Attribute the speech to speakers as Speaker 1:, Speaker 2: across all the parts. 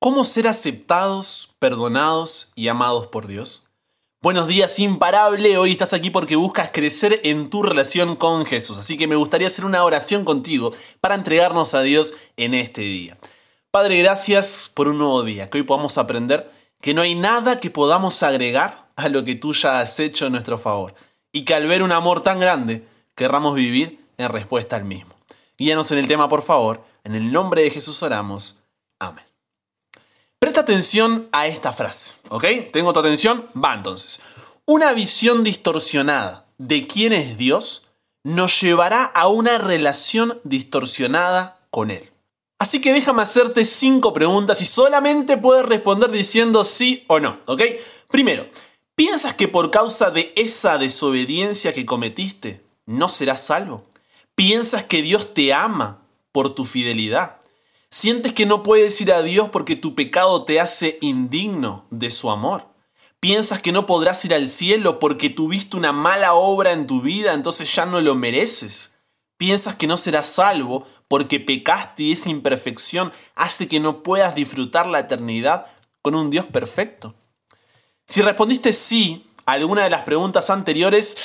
Speaker 1: ¿Cómo ser aceptados, perdonados y amados por Dios? Buenos días, imparable. Hoy estás aquí porque buscas crecer en tu relación con Jesús. Así que me gustaría hacer una oración contigo para entregarnos a Dios en este día. Padre, gracias por un nuevo día, que hoy podamos aprender que no hay nada que podamos agregar a lo que tú ya has hecho en nuestro favor. Y que al ver un amor tan grande, querramos vivir en respuesta al mismo. Guíanos en el tema, por favor. En el nombre de Jesús oramos. Amén. Presta atención a esta frase, ¿ok? ¿Tengo tu atención? Va entonces. Una visión distorsionada de quién es Dios nos llevará a una relación distorsionada con Él. Así que déjame hacerte cinco preguntas y solamente puedes responder diciendo sí o no, ¿ok? Primero, ¿piensas que por causa de esa desobediencia que cometiste no serás salvo? ¿Piensas que Dios te ama por tu fidelidad? Sientes que no puedes ir a Dios porque tu pecado te hace indigno de su amor. Piensas que no podrás ir al cielo porque tuviste una mala obra en tu vida, entonces ya no lo mereces. Piensas que no serás salvo porque pecaste y esa imperfección hace que no puedas disfrutar la eternidad con un Dios perfecto. Si respondiste sí a alguna de las preguntas anteriores,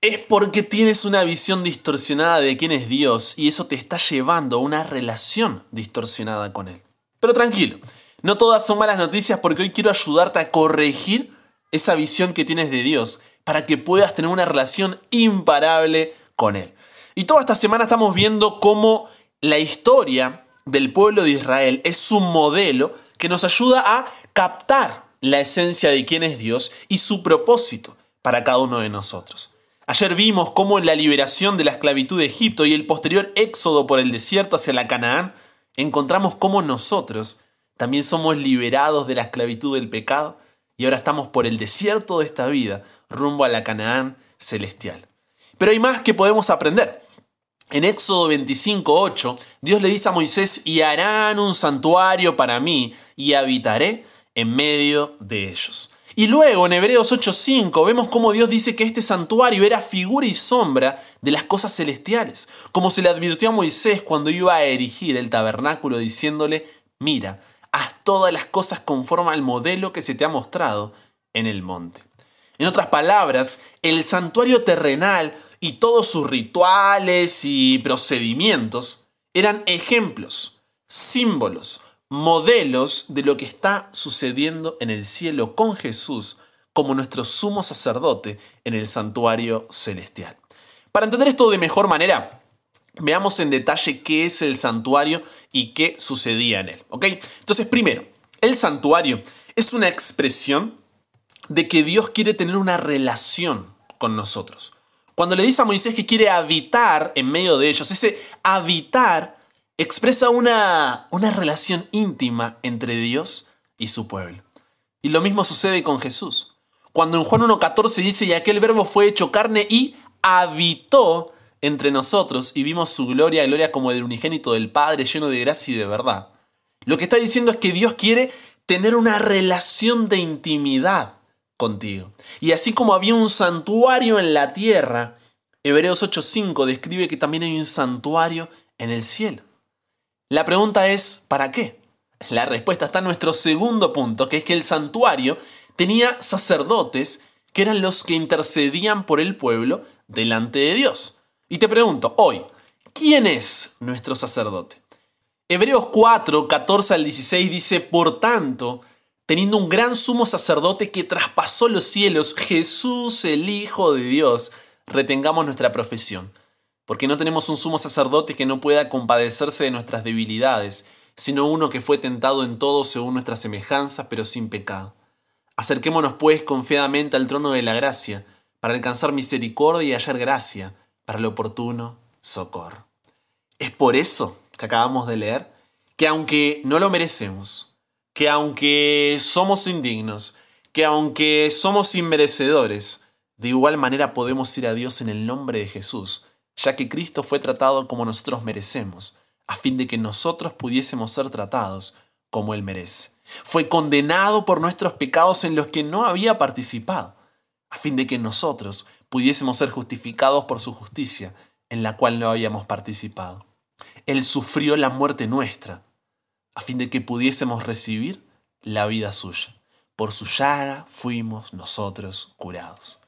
Speaker 1: es porque tienes una visión distorsionada de quién es Dios y eso te está llevando a una relación distorsionada con Él. Pero tranquilo, no todas son malas noticias porque hoy quiero ayudarte a corregir esa visión que tienes de Dios para que puedas tener una relación imparable con Él. Y toda esta semana estamos viendo cómo la historia del pueblo de Israel es un modelo que nos ayuda a captar la esencia de quién es Dios y su propósito para cada uno de nosotros. Ayer vimos cómo en la liberación de la esclavitud de Egipto y el posterior éxodo por el desierto hacia la Canaán, encontramos cómo nosotros también somos liberados de la esclavitud del pecado y ahora estamos por el desierto de esta vida rumbo a la Canaán celestial. Pero hay más que podemos aprender. En Éxodo 25:8, Dios le dice a Moisés, y harán un santuario para mí y habitaré en medio de ellos. Y luego en Hebreos 8:5 vemos cómo Dios dice que este santuario era figura y sombra de las cosas celestiales, como se le advirtió a Moisés cuando iba a erigir el tabernáculo diciéndole, mira, haz todas las cosas conforme al modelo que se te ha mostrado en el monte. En otras palabras, el santuario terrenal y todos sus rituales y procedimientos eran ejemplos, símbolos, modelos de lo que está sucediendo en el cielo con Jesús como nuestro sumo sacerdote en el santuario celestial. Para entender esto de mejor manera, veamos en detalle qué es el santuario y qué sucedía en él. ¿ok? Entonces, primero, el santuario es una expresión de que Dios quiere tener una relación con nosotros. Cuando le dice a Moisés que quiere habitar en medio de ellos, ese habitar expresa una, una relación íntima entre Dios y su pueblo. Y lo mismo sucede con Jesús. Cuando en Juan 1.14 dice, y aquel verbo fue hecho carne y habitó entre nosotros y vimos su gloria, gloria como del unigénito del Padre, lleno de gracia y de verdad. Lo que está diciendo es que Dios quiere tener una relación de intimidad contigo. Y así como había un santuario en la tierra, Hebreos 8.5 describe que también hay un santuario en el cielo. La pregunta es, ¿para qué? La respuesta está en nuestro segundo punto, que es que el santuario tenía sacerdotes que eran los que intercedían por el pueblo delante de Dios. Y te pregunto, hoy, ¿quién es nuestro sacerdote? Hebreos 4, 14 al 16 dice, por tanto, teniendo un gran sumo sacerdote que traspasó los cielos, Jesús el Hijo de Dios, retengamos nuestra profesión porque no tenemos un sumo sacerdote que no pueda compadecerse de nuestras debilidades, sino uno que fue tentado en todo según nuestras semejanzas, pero sin pecado. Acerquémonos pues confiadamente al trono de la gracia, para alcanzar misericordia y hallar gracia para el oportuno socorro. Es por eso que acabamos de leer que aunque no lo merecemos, que aunque somos indignos, que aunque somos inmerecedores, de igual manera podemos ir a Dios en el nombre de Jesús, ya que Cristo fue tratado como nosotros merecemos, a fin de que nosotros pudiésemos ser tratados como Él merece. Fue condenado por nuestros pecados en los que no había participado, a fin de que nosotros pudiésemos ser justificados por su justicia, en la cual no habíamos participado. Él sufrió la muerte nuestra, a fin de que pudiésemos recibir la vida suya. Por su llaga fuimos nosotros curados.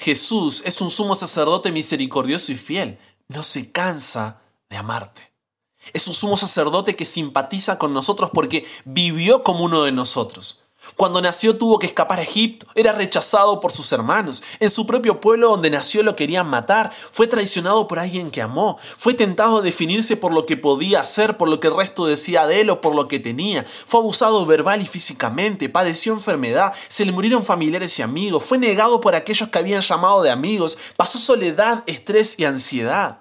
Speaker 1: Jesús es un sumo sacerdote misericordioso y fiel. No se cansa de amarte. Es un sumo sacerdote que simpatiza con nosotros porque vivió como uno de nosotros. Cuando nació tuvo que escapar a Egipto, era rechazado por sus hermanos, en su propio pueblo donde nació lo querían matar, fue traicionado por alguien que amó, fue tentado a definirse por lo que podía hacer, por lo que el resto decía de él o por lo que tenía, fue abusado verbal y físicamente, padeció enfermedad, se le murieron familiares y amigos, fue negado por aquellos que habían llamado de amigos, pasó soledad, estrés y ansiedad.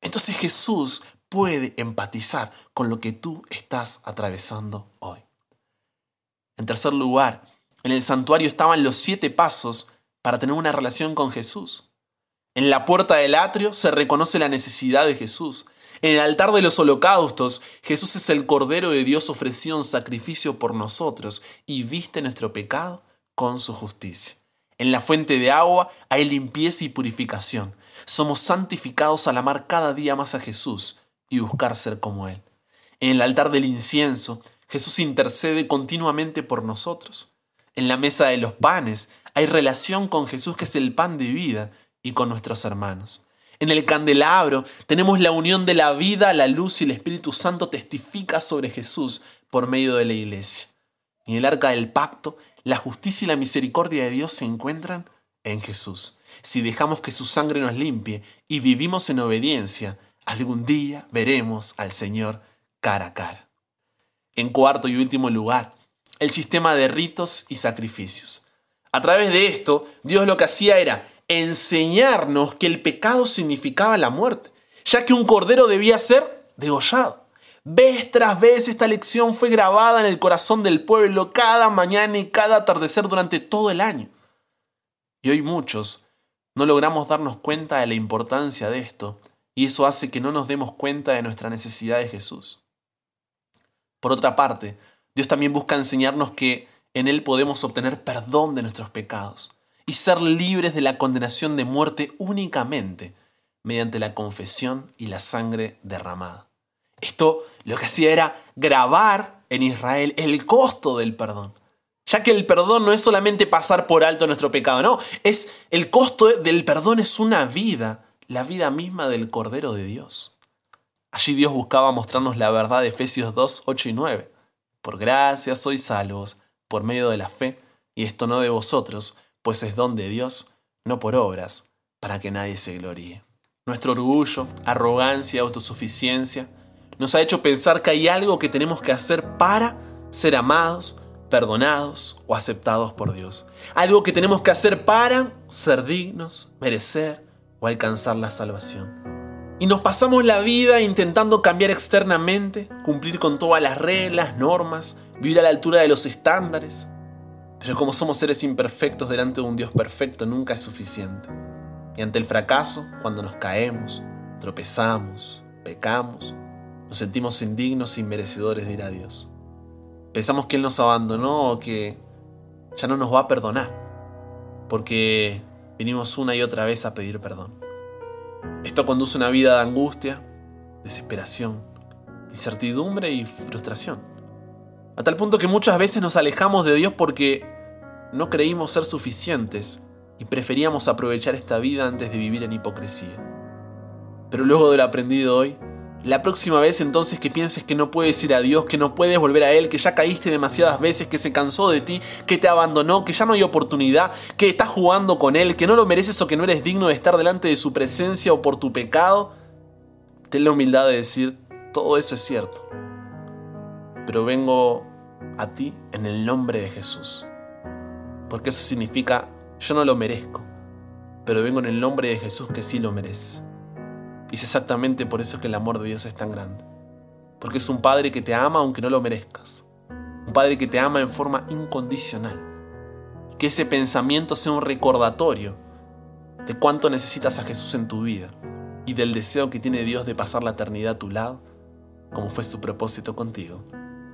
Speaker 1: Entonces Jesús puede empatizar con lo que tú estás atravesando hoy. En tercer lugar, en el santuario estaban los siete pasos para tener una relación con Jesús. En la puerta del atrio se reconoce la necesidad de Jesús. En el altar de los holocaustos, Jesús es el Cordero de Dios ofrecido en sacrificio por nosotros y viste nuestro pecado con su justicia. En la fuente de agua hay limpieza y purificación. Somos santificados al amar cada día más a Jesús y buscar ser como Él. En el altar del incienso, Jesús intercede continuamente por nosotros. En la mesa de los panes hay relación con Jesús que es el pan de vida y con nuestros hermanos. En el candelabro tenemos la unión de la vida, la luz y el Espíritu Santo testifica sobre Jesús por medio de la iglesia. En el arca del pacto, la justicia y la misericordia de Dios se encuentran en Jesús. Si dejamos que su sangre nos limpie y vivimos en obediencia, algún día veremos al Señor cara a cara. En cuarto y último lugar, el sistema de ritos y sacrificios. A través de esto, Dios lo que hacía era enseñarnos que el pecado significaba la muerte, ya que un cordero debía ser degollado. Vez tras vez esta lección fue grabada en el corazón del pueblo cada mañana y cada atardecer durante todo el año. Y hoy muchos no logramos darnos cuenta de la importancia de esto, y eso hace que no nos demos cuenta de nuestra necesidad de Jesús. Por otra parte, Dios también busca enseñarnos que en Él podemos obtener perdón de nuestros pecados y ser libres de la condenación de muerte únicamente mediante la confesión y la sangre derramada. Esto lo que hacía era grabar en Israel el costo del perdón. Ya que el perdón no es solamente pasar por alto nuestro pecado, no, es el costo del perdón es una vida, la vida misma del Cordero de Dios. Allí Dios buscaba mostrarnos la verdad de Efesios 2, 8 y 9. Por gracia sois salvos, por medio de la fe, y esto no de vosotros, pues es don de Dios, no por obras, para que nadie se gloríe. Nuestro orgullo, arrogancia, autosuficiencia, nos ha hecho pensar que hay algo que tenemos que hacer para ser amados, perdonados o aceptados por Dios. Algo que tenemos que hacer para ser dignos, merecer o alcanzar la salvación. Y nos pasamos la vida intentando cambiar externamente, cumplir con todas las reglas, normas, vivir a la altura de los estándares. Pero como somos seres imperfectos delante de un Dios perfecto, nunca es suficiente. Y ante el fracaso, cuando nos caemos, tropezamos, pecamos, nos sentimos indignos e inmerecedores de ir a Dios. Pensamos que Él nos abandonó o que ya no nos va a perdonar, porque vinimos una y otra vez a pedir perdón. Esto conduce a una vida de angustia, desesperación, incertidumbre y frustración. A tal punto que muchas veces nos alejamos de Dios porque no creímos ser suficientes y preferíamos aprovechar esta vida antes de vivir en hipocresía. Pero luego de lo aprendido hoy, la próxima vez entonces que pienses que no puedes ir a Dios, que no puedes volver a Él, que ya caíste demasiadas veces, que se cansó de ti, que te abandonó, que ya no hay oportunidad, que estás jugando con Él, que no lo mereces o que no eres digno de estar delante de su presencia o por tu pecado, ten la humildad de decir, todo eso es cierto. Pero vengo a ti en el nombre de Jesús. Porque eso significa, yo no lo merezco, pero vengo en el nombre de Jesús que sí lo merece. Y es exactamente por eso que el amor de Dios es tan grande. Porque es un Padre que te ama aunque no lo merezcas. Un Padre que te ama en forma incondicional. Que ese pensamiento sea un recordatorio de cuánto necesitas a Jesús en tu vida y del deseo que tiene Dios de pasar la eternidad a tu lado, como fue su propósito contigo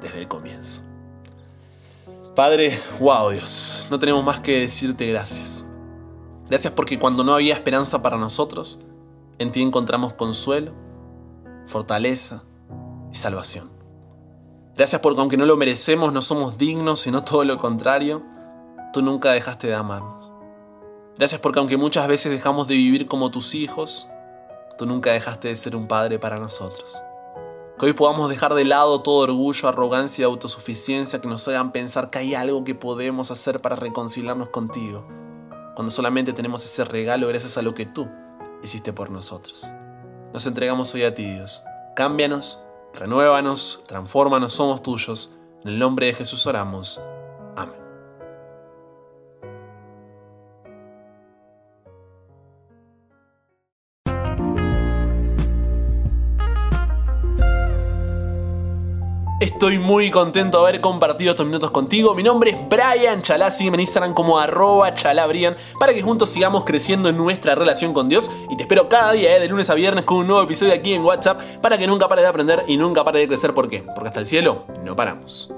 Speaker 1: desde el comienzo. Padre, wow Dios, no tenemos más que decirte gracias. Gracias porque cuando no había esperanza para nosotros, en ti encontramos consuelo, fortaleza y salvación. Gracias porque aunque no lo merecemos, no somos dignos, sino todo lo contrario, tú nunca dejaste de amarnos. Gracias porque aunque muchas veces dejamos de vivir como tus hijos, tú nunca dejaste de ser un padre para nosotros. Que hoy podamos dejar de lado todo orgullo, arrogancia y autosuficiencia que nos hagan pensar que hay algo que podemos hacer para reconciliarnos contigo, cuando solamente tenemos ese regalo gracias a lo que tú hiciste por nosotros. Nos entregamos hoy a ti, Dios. Cámbianos, renuévanos, transfórmanos, somos tuyos. En el nombre de Jesús oramos. Estoy muy contento de haber compartido estos minutos contigo. Mi nombre es Brian Chalá, sígueme en Instagram como arroba chalabrian para que juntos sigamos creciendo en nuestra relación con Dios. Y te espero cada día, eh, de lunes a viernes, con un nuevo episodio aquí en WhatsApp para que nunca pares de aprender y nunca pares de crecer. ¿Por qué? Porque hasta el cielo no paramos.